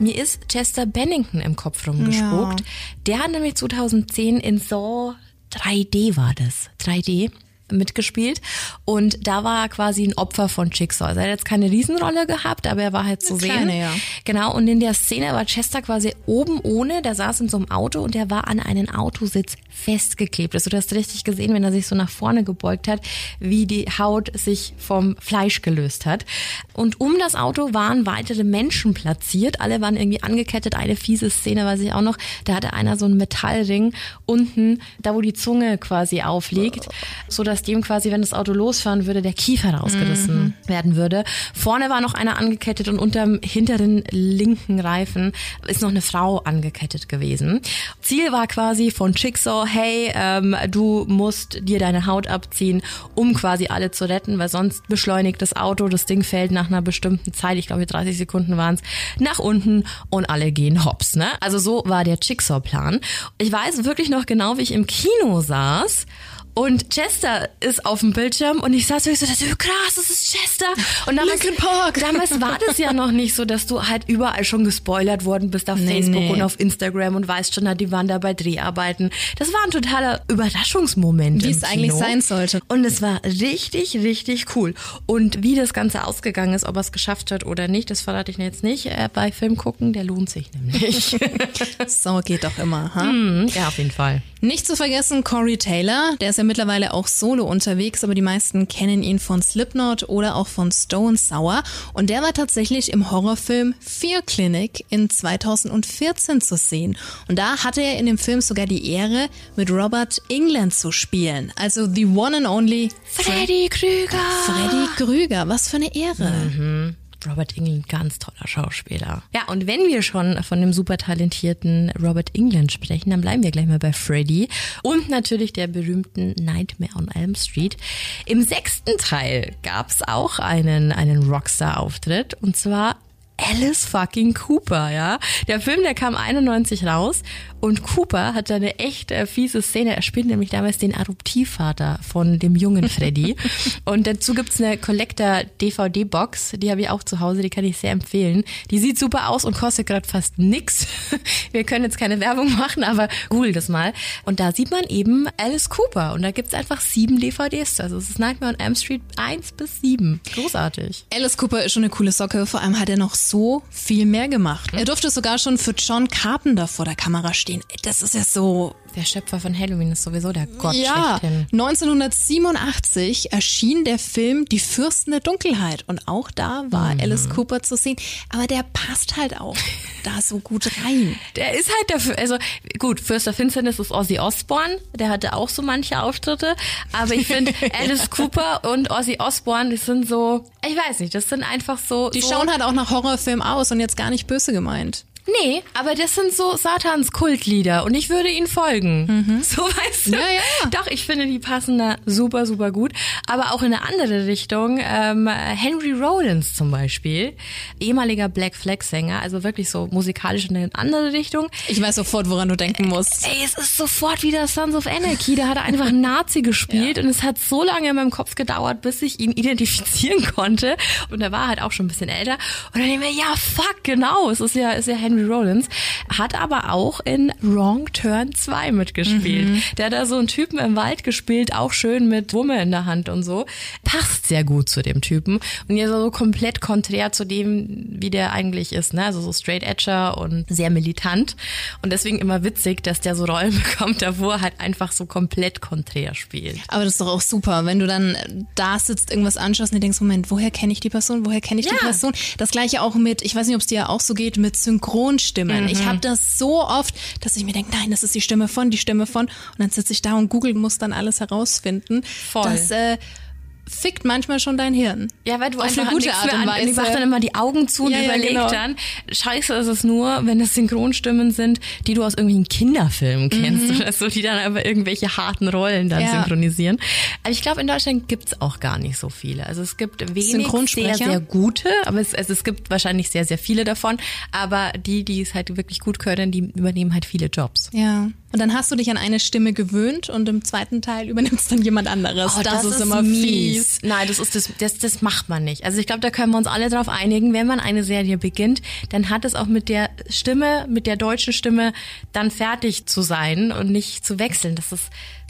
Mir ist Chester Bennington im Kopf rumgespuckt. Der hat nämlich 2010 in Saw 3D war das. 3D mitgespielt und da war er quasi ein Opfer von Schicksal. Also er hat jetzt keine Riesenrolle gehabt, aber er war halt zu Eine sehen. kleine, ja. Genau, und in der Szene war Chester quasi oben ohne, der saß in so einem Auto und der war an einen Autositz festgeklebt. Also du hast richtig gesehen, wenn er sich so nach vorne gebeugt hat, wie die Haut sich vom Fleisch gelöst hat. Und um das Auto waren weitere Menschen platziert. Alle waren irgendwie angekettet. Eine fiese Szene weiß ich auch noch. Da hatte einer so einen Metallring unten, da wo die Zunge quasi aufliegt, so dass dem quasi, wenn das Auto losfahren würde, der Kiefer rausgerissen werden würde. Vorne war noch einer angekettet und unterm hinteren linken Reifen ist noch eine Frau angekettet gewesen. Ziel war quasi von Schicksal, hey, ähm, du musst dir deine Haut abziehen, um quasi alle zu retten, weil sonst beschleunigt das Auto, das Ding fällt nach einer bestimmten Zeit, ich glaube 30 Sekunden waren es, nach unten und alle gehen hops. Ne? Also so war der Jigsaw-Plan. Ich weiß wirklich noch genau, wie ich im Kino saß und Chester ist auf dem Bildschirm und ich saß wirklich so, das ist krass, das ist Chester. Und damals, damals war das ja noch nicht so, dass du halt überall schon gespoilert worden bist auf Nee, Facebook nee. und auf Instagram und weißt schon, die waren da bei Dreharbeiten. Das war ein totaler Überraschungsmoment. Wie es eigentlich Kino. sein sollte. Und es war richtig, richtig cool. Und wie das Ganze ausgegangen ist, ob er es geschafft hat oder nicht, das verrate ich mir jetzt nicht. Äh, bei Film gucken, der lohnt sich nämlich. So geht doch immer, ha? Hm, ja, auf jeden Fall. Nicht zu vergessen Corey Taylor, der ist ja mittlerweile auch solo unterwegs, aber die meisten kennen ihn von Slipknot oder auch von Stone Sour. Und der war tatsächlich im Horrorfilm Fear Clinic in 2014 zu sehen. Und da hatte er in dem Film sogar die Ehre, mit Robert England zu spielen. Also the one and only Freddy Krüger. Freddy Krüger. Was für eine Ehre. Mhm. Robert England, ganz toller Schauspieler. Ja, und wenn wir schon von dem super talentierten Robert England sprechen, dann bleiben wir gleich mal bei Freddy und natürlich der berühmten Nightmare on Elm Street. Im sechsten Teil gab's auch einen, einen Rockstar-Auftritt und zwar Alice fucking Cooper, ja. Der Film, der kam 91 raus und Cooper hat da eine echt äh, fiese Szene. Er spielt nämlich damals den Adoptivvater von dem jungen Freddy. und dazu gibt's eine Collector DVD-Box, die habe ich auch zu Hause, die kann ich sehr empfehlen. Die sieht super aus und kostet gerade fast nix. Wir können jetzt keine Werbung machen, aber google das mal. Und da sieht man eben Alice Cooper und da gibt's einfach sieben DVDs. Also es ist Nightmare on Elm Street 1 bis 7. Großartig. Alice Cooper ist schon eine coole Socke. Vor allem hat er noch so so viel mehr gemacht. Er durfte sogar schon für John Carpenter vor der Kamera stehen. Das ist ja so Der Schöpfer von Halloween ist sowieso der Gott ja, schlechthin. 1987 erschien der Film Die Fürsten der Dunkelheit und auch da war Mhm. Alice Cooper zu sehen. Aber der passt halt auch da so gut rein. Der ist halt dafür, also gut, Fürst der Finsternis ist Ozzy Osbourne, der hatte auch so manche Auftritte, aber ich finde Alice Cooper und Ozzy Osbourne, das sind so, ich weiß nicht, das sind einfach so. Die so, schauen halt auch nach Horrorfilm aus und jetzt gar nicht böse gemeint. Nee, aber das sind so Satans Kultlieder und ich würde ihnen folgen. So weißt du. Mhm. Ja, ja. Doch, ich finde, die passen da super, super gut. Aber auch in eine andere Richtung. Ähm, Henry Rollins zum Beispiel, ehemaliger Black Flag Sänger, also wirklich so musikalisch in eine andere Richtung. Ich weiß sofort, woran du denken musst. Ey, es ist sofort wieder Sons of Anarchy. Da hat er einfach Nazi gespielt und es hat so lange in meinem Kopf gedauert, bis ich ihn identifizieren konnte. Und er war halt auch schon ein bisschen älter. Und dann denke ich mir, ja, fuck, genau. Es ist ja, ist ja Henry Rollins. Hat aber auch in Wrong Turn 2 mitgespielt. Mhm. Der hat da so einen Typen im Wald gespielt, auch schön mit Wumme in der Hand und so. Passt sehr gut zu dem Typen. Und ja, so komplett konträr zu dem, wie der eigentlich ist, ne? Also so straight edger und sehr militant. Und deswegen immer witzig, dass der so Rollen bekommt, da wo er halt einfach so komplett konträr spielt. Aber das ist doch auch super, wenn du dann da sitzt, irgendwas anschaust und dir denkst, Moment, woher kenne ich die Person? Woher kenne ich die Ja. Person? Das gleiche auch mit, ich weiß nicht, ob es dir auch so geht, mit Synchronstimmen. Mhm. Ich habe das so oft, dass ich mir denke, nein, das ist die Stimme von, die Stimme von. Und dann sitze ich da und Google muss dann alles herausfinden. Voll. Das äh, fickt manchmal schon dein Hirn. Ja, weil du Auf einfach eine gute Art und an, ich mach Weise. dann immer die Augen zu und Ja, ja, überleg genau. dann, scheiße ist es nur, wenn es Synchronstimmen sind, die du aus irgendwelchen Kinderfilmen kennst oder so, die dann aber irgendwelche harten Rollen dann Mhm. Ja. synchronisieren. Aber ich glaube, in Deutschland gibt's auch gar nicht so viele. Also es gibt wenig sehr, sehr gute, aber es, also es gibt wahrscheinlich sehr, sehr viele davon. Aber die, die es halt wirklich gut können, die übernehmen halt viele Jobs. Ja. Und dann hast du dich an eine Stimme gewöhnt und im zweiten Teil übernimmt es dann jemand anderes. Oh, das, ist, immer fies. Nein, das ist das, das, das macht man nicht. Also ich glaube, da können wir uns alle drauf einigen. Wenn man eine Serie beginnt, dann hat es auch mit der Stimme, mit der deutschen Stimme dann fertig zu sein und nicht zu wechseln. Das ist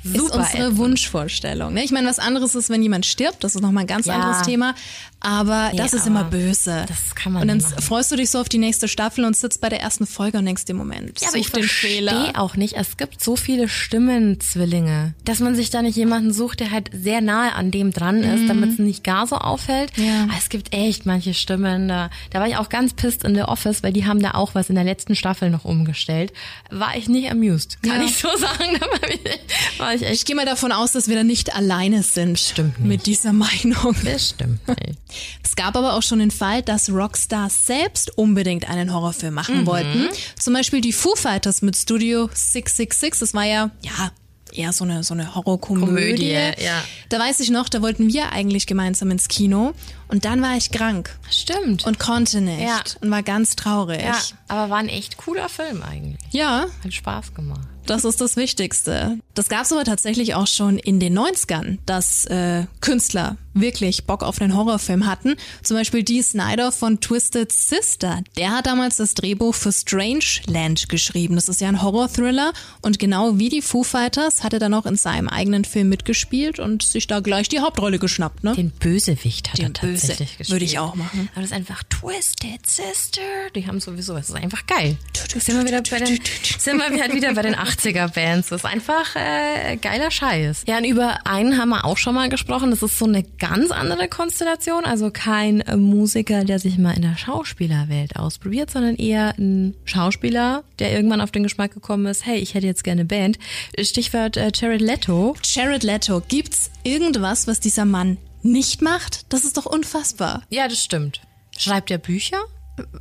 ist super. unsere ätzend. Wunschvorstellung. Ne? Ich meine, was anderes ist, wenn jemand stirbt, das ist nochmal ein ganz Ja. anderes Thema. Aber Nee, das ist aber immer böse. Das kann man und dann machen. freust du dich so auf die nächste Staffel und sitzt bei der ersten Folge und denkst dir, Moment, Ja, aber ich den Fehler. auch nicht. Es gibt so viele Stimmenzwillinge, dass man sich da nicht jemanden sucht, der halt sehr nahe an dem dran ist, Mhm. damit es nicht gar so auffällt. Ja. Aber es gibt echt manche Stimmen. Da, da war ich auch ganz pissed in The Office, weil die haben da auch was in der letzten Staffel noch umgestellt. War ich nicht amused, kann Ja. ich so sagen. War ich, war ich Ich echt. gehe mal davon aus, dass wir da nicht alleine sind Stimmt nicht. mit dieser Meinung. Das stimmt. nicht. Es gab aber auch schon den Fall, dass Rockstars selbst unbedingt einen Horrorfilm machen Mhm. wollten. Zum Beispiel die Foo Fighters mit Studio 666. Das war ja, ja, eher so eine, so eine Horrorkomödie. Komödie, ja. Da weiß ich noch, da wollten wir eigentlich gemeinsam ins Kino. Und dann war ich krank Stimmt. und konnte nicht Ja. und war ganz traurig. ja, aber war ein echt cooler Film eigentlich. ja Hat Spaß gemacht. das ist das Wichtigste. Das gab es aber tatsächlich auch schon in den 90ern, dass äh, Künstler wirklich Bock auf einen Horrorfilm hatten. Zum Beispiel Dee Snyder von Twisted Sister. Der hat damals das Drehbuch für Strangeland geschrieben. Das ist ja ein Horror-Thriller. Und genau wie die Foo Fighters hat er dann auch in seinem eigenen Film mitgespielt und sich da gleich die Hauptrolle geschnappt. Ne? Den Bösewicht hat Den er tatsächlich Böse gespielt. würde ich auch machen. Aber das ist einfach Twisted Sister. Die haben sowieso, das ist einfach geil. Sind wir wieder bei den, sind wir halt wieder bei den 80er Bands. Das ist einfach äh, geiler Scheiß. Ja, und über einen haben wir auch schon mal gesprochen. Das ist so eine ganz andere Konstellation. Also kein Musiker, der sich mal in der Schauspielerwelt ausprobiert, sondern eher ein Schauspieler, der irgendwann auf den Geschmack gekommen ist, hey, ich hätte jetzt gerne eine Band. Stichwort äh, Jared Leto. Jared Leto, gibt's irgendwas, was dieser Mann nicht macht? Das ist doch unfassbar. Ja, das stimmt. Schreibt er Bücher?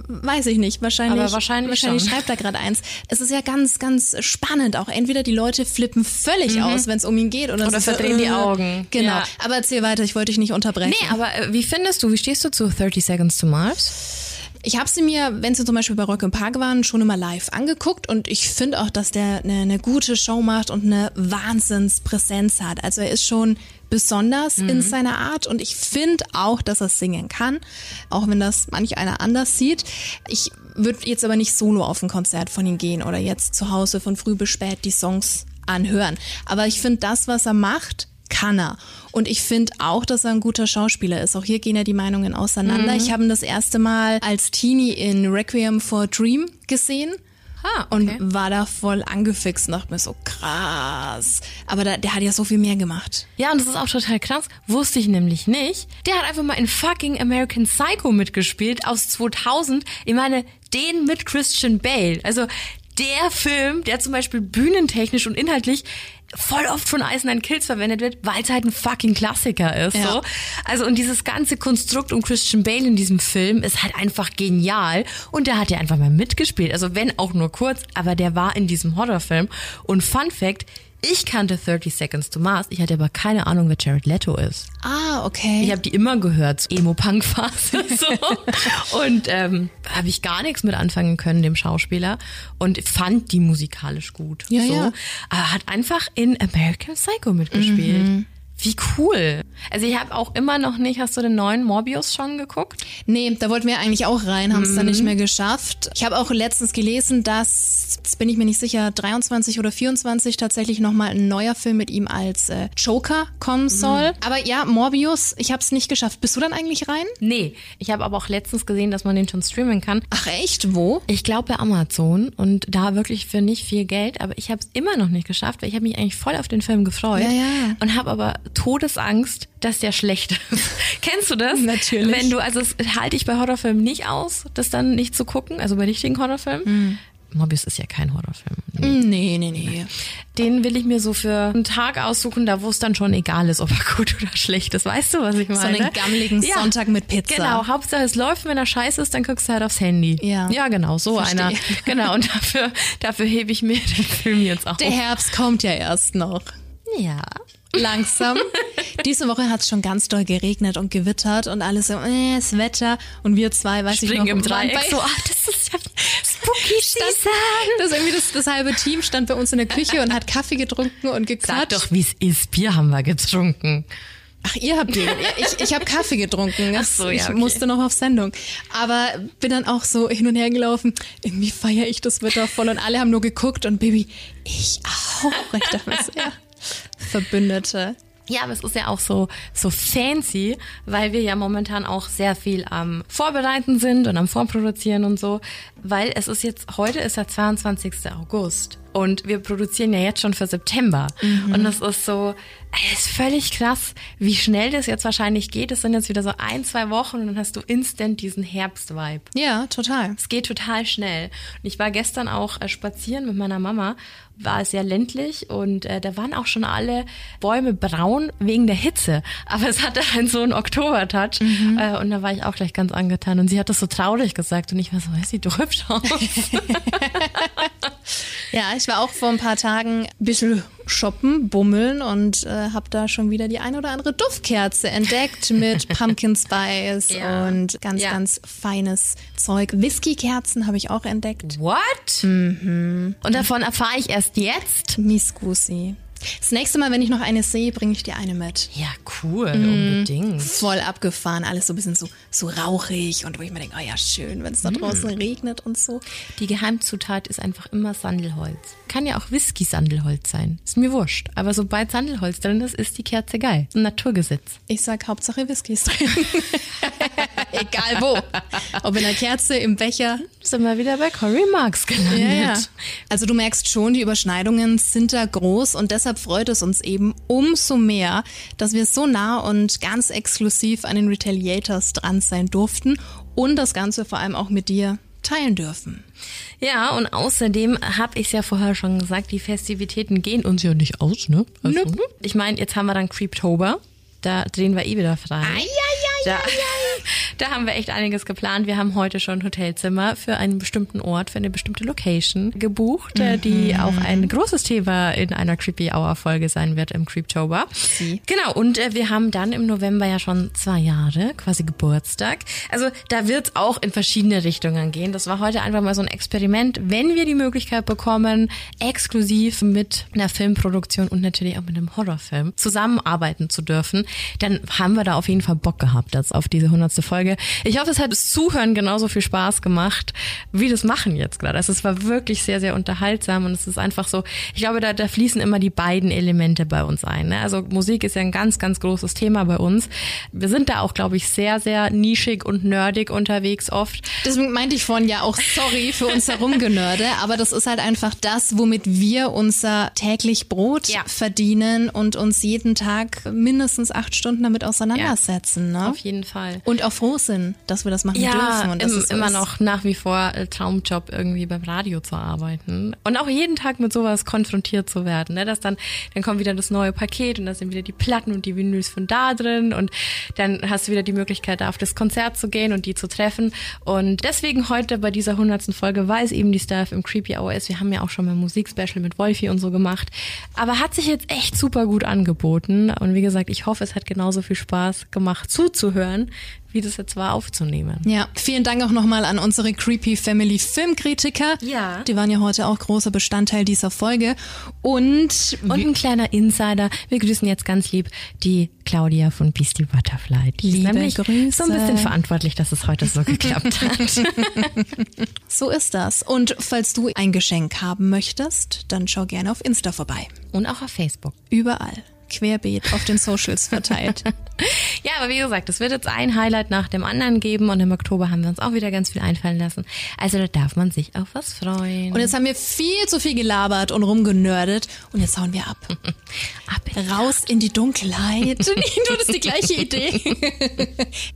Weiß ich nicht, wahrscheinlich. Aber wahrscheinlich wahrscheinlich schon. schreibt er gerade eins. Es ist ja ganz, ganz spannend. Auch entweder die Leute flippen völlig Mhm. aus, wenn es um ihn geht, oder, Oder ist so, verdrehen die äh, Augen. Genau. Ja. Aber erzähl weiter, ich wollte dich nicht unterbrechen. Nee, aber äh, wie findest du, wie stehst du zu 30 Seconds to Mars? Ich habe sie mir, wenn sie zum Beispiel bei Rock im Park waren, schon immer live angeguckt und ich finde auch, dass der eine, eine gute Show macht und eine Wahnsinnspräsenz hat. Also er ist schon besonders in seiner Art und ich finde auch, dass er singen kann, auch wenn das manch einer anders sieht. Ich würde jetzt aber nicht solo auf ein Konzert von ihm gehen oder jetzt zu Hause von früh bis spät die Songs anhören. Aber ich finde das, was er macht, kann er. Und ich finde auch, dass er ein guter Schauspieler ist. Auch hier gehen ja die Meinungen auseinander. Mhm. Ich habe ihn das erste Mal als Teenie in Requiem for a Dream gesehen. Ah, Und war da voll angefixt und dachte mir so, krass. Aber da, der hat ja so viel mehr gemacht. Ja, und das ist auch total krass. Wusste ich nämlich nicht. Der hat einfach mal in fucking American Psycho mitgespielt aus 2000. Ich meine, den mit Christian Bale. Also der Film, der zum Beispiel bühnentechnisch und inhaltlich voll oft von Ice Nine Kills verwendet wird, weil es halt ein fucking Klassiker ist. Ja. So. Also und dieses ganze Konstrukt um Christian Bale in diesem Film ist halt einfach genial. Und der hat ja einfach mal mitgespielt. Also wenn auch nur kurz, aber der war in diesem Horrorfilm. Und Fun Fact, ich kannte 30 Seconds to Mars, ich hatte aber keine Ahnung, wer Jared Leto ist. Ah, okay. Ich habe die immer gehört, so Emo-Punk-Phase so. Und ähm, habe ich gar nichts mit anfangen können, dem Schauspieler. Und fand die musikalisch gut. Ja, so. ja. Aber hat einfach in American Psycho mitgespielt. Mhm. Wie cool. Also ich habe auch immer noch nicht, hast du den neuen Morbius schon geguckt? Nee, da wollten wir eigentlich auch rein, haben es dann Mhm. nicht mehr geschafft. Ich habe auch letztens gelesen, dass, jetzt bin ich mir nicht sicher, 23 oder 24 tatsächlich nochmal ein neuer Film mit ihm als äh, Joker kommen soll. Aber ja, Morbius, ich habe es nicht geschafft. Bist du dann eigentlich rein? Nee, ich habe aber auch letztens gesehen, dass man den schon streamen kann. Ach echt? Wo? Ich glaube bei Amazon und da wirklich für nicht viel Geld, aber ich habe es immer noch nicht geschafft, weil ich habe mich eigentlich voll auf den Film gefreut Ja, ja. und habe aber Todesangst, dass der schlecht ist. Kennst du das? Natürlich. Wenn du also es halte ich bei Horrorfilmen nicht aus, das dann nicht zu gucken, also bei richtigen Horrorfilmen. Morbius ist ja kein Horrorfilm. Nee, nee, nee. Den will ich mir so für einen Tag aussuchen, da wo es dann schon egal ist, ob er gut oder schlecht ist. Weißt du, was ich meine? So einen gammeligen Ja. Sonntag mit Pizza. Genau, Hauptsache es läuft, wenn er scheiße ist, dann guckst du halt aufs Handy. Ja. Ja, genau, so Verstehe. einer. Genau, und dafür, dafür hebe ich mir den Film jetzt auf. Der Herbst kommt ja erst noch. Ja. Langsam. Diese Woche hat es schon ganz doll geregnet und gewittert und alles so, äh, das Wetter. Und wir zwei, weiß ich Springen noch, im Dreieck bei- so, ach, das ist ja spooky season. Das, irgendwie das, das halbe Team stand bei uns in der Küche und hat Kaffee getrunken und Sag gequatscht. doch, wie es ist. Bier haben wir getrunken. Ach, ihr habt den. Ich, ich habe Kaffee getrunken. Ach so, ja, ich okay. musste noch auf Sendung. Aber bin dann auch so hin und her gelaufen. Irgendwie feiere ich das Wetter voll und alle haben nur geguckt und Baby, ich auch. Ich dachte mir so, ja, Verbündete. Ja, aber es ist ja auch so, so fancy, weil wir ja momentan auch sehr viel am Vorbereiten sind und am Vorproduzieren und so, weil es ist jetzt, heute ist der 22. August und wir produzieren ja jetzt schon für September Mhm. und das ist so, es ist völlig krass, wie schnell das jetzt wahrscheinlich geht. Es sind jetzt wieder so ein, zwei Wochen und dann hast du instant diesen Herbst-Vibe. Ja, total. Es geht total schnell. Und ich war gestern auch äh, spazieren mit meiner Mama, war sehr ländlich und äh, da waren auch schon alle Bäume braun wegen der Hitze. Aber es hatte halt so einen Oktober-Touch äh, und da war ich auch gleich ganz angetan. Und sie hat das so traurig gesagt und ich war so, es sieht hübsch aus. Ja, ich war auch vor ein paar Tagen ein bisschen shoppen, bummeln und äh, habe da schon wieder die eine oder andere Duftkerze entdeckt mit Pumpkin Spice Ja. und ganz, Ja. ganz feines Zeug. Whisky-Kerzen habe ich auch entdeckt. What? Mhm. Und davon erfahre ich erst jetzt. Miss Gusi. Das nächste Mal, wenn ich noch eine sehe, bringe ich dir eine mit. Ja, cool, Mhm. unbedingt. Voll abgefahren, alles so ein bisschen so, so rauchig und wo ich mir denke, oh ja, schön, wenn es da Mhm. draußen regnet und so. Die Geheimzutat ist einfach immer Sandelholz. Kann ja auch Whisky-Sandelholz sein. Ist mir wurscht. Aber sobald Sandelholz drin ist, ist die Kerze geil. Ein Naturgesetz. Ich sag Hauptsache Whisky ist drin. Egal wo. Ob in der Kerze, im Becher. Sind wir wieder bei Cory Marks gelandet. Ja, ja. Also du merkst schon, die Überschneidungen sind da groß und deshalb freut es uns eben umso mehr, dass wir so nah und ganz exklusiv an den Retaliators dran sein durften und das Ganze vor allem auch mit dir teilen dürfen. Ja, und außerdem habe ich es ja vorher schon gesagt, die Festivitäten gehen uns ja nicht aus, ne? Also, Ich meine, jetzt haben wir dann Creeptober. Da drehen wir eh wieder frei. da, da haben wir echt einiges geplant. Wir haben heute schon Hotelzimmer für einen bestimmten Ort, für eine bestimmte Location gebucht, äh, die Mhm. auch ein großes Thema in einer Creepy Hour Folge sein wird im Creeptober. Genau, und äh, wir haben dann im November ja schon zwei Jahre, quasi Geburtstag. Also da wird es auch in verschiedene Richtungen gehen. Das war heute einfach mal so ein Experiment. Wenn wir die Möglichkeit bekommen, exklusiv mit einer Filmproduktion und natürlich auch mit einem Horrorfilm zusammenarbeiten zu dürfen, dann haben wir da auf jeden Fall Bock gehabt, jetzt auf diese hundertste Folge. Folge. Ich hoffe, es hat das Zuhören genauso viel Spaß gemacht, wie das Machen jetzt gerade. Also es war wirklich sehr, sehr unterhaltsam und es ist einfach so, ich glaube, da, da fließen immer die beiden Elemente bei uns ein. Ne? Also Musik ist ja ein ganz, ganz großes Thema bei uns. Wir sind da auch, glaube ich, sehr, sehr nischig und nerdig unterwegs oft. Deswegen meinte ich vorhin ja auch sorry für uns herumgenörde, aber das ist halt einfach das, womit wir unser täglich Brot ja. verdienen und uns jeden Tag mindestens acht Stunden damit auseinandersetzen. Ja, ne? Auf jeden Fall. Und auch froh sind, dass wir das machen ja, dürfen. Und das im, ist immer noch nach wie vor äh, Traumjob, irgendwie beim Radio zu arbeiten. Und auch jeden Tag mit sowas konfrontiert zu werden. Ne? Dass dann, dann kommt wieder das neue Paket und da sind wieder die Platten und die Vinyls von da drin und dann hast du wieder die Möglichkeit, da auf das Konzert zu gehen und die zu treffen. Und deswegen heute bei dieser hundertsten Folge, weil es eben die Staff im Creepy Hour ist. Wir haben ja auch schon mal Musikspecial mit Wolfi und so gemacht. Aber hat sich jetzt echt super gut angeboten. Und wie gesagt, ich hoffe, es hat genauso viel Spaß gemacht zuzuhören, wie das jetzt war aufzunehmen. Ja, vielen Dank auch nochmal an unsere Creepy Family Filmkritiker. Ja. Die waren ja heute auch großer Bestandteil dieser Folge. Und, und ein kleiner Insider. Wir grüßen jetzt ganz lieb die Claudia von Beastie Butterfly. Die Liebe ist nämlich Grüße. so ein bisschen verantwortlich, dass es heute so geklappt hat. so ist das. Und falls du ein Geschenk haben möchtest, dann schau gerne auf Insta vorbei. Und auch auf Facebook. Überall querbeet auf den Socials verteilt. ja, aber wie gesagt, es wird jetzt ein Highlight nach dem anderen geben und im Oktober haben wir uns auch wieder ganz viel einfallen lassen. Also da darf man sich auf was freuen. Und jetzt haben wir viel zu viel gelabert und rumgenördet und jetzt hauen wir ab. ab in Raus in die Dunkelheit. du, das ist die gleiche Idee.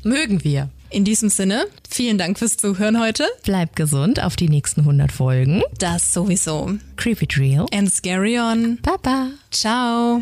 Mögen wir. In diesem Sinne, vielen Dank fürs Zuhören heute. Bleibt gesund auf die nächsten 100 Folgen. Das sowieso. Creepy Drill. And Scary On. Baba. Ciao.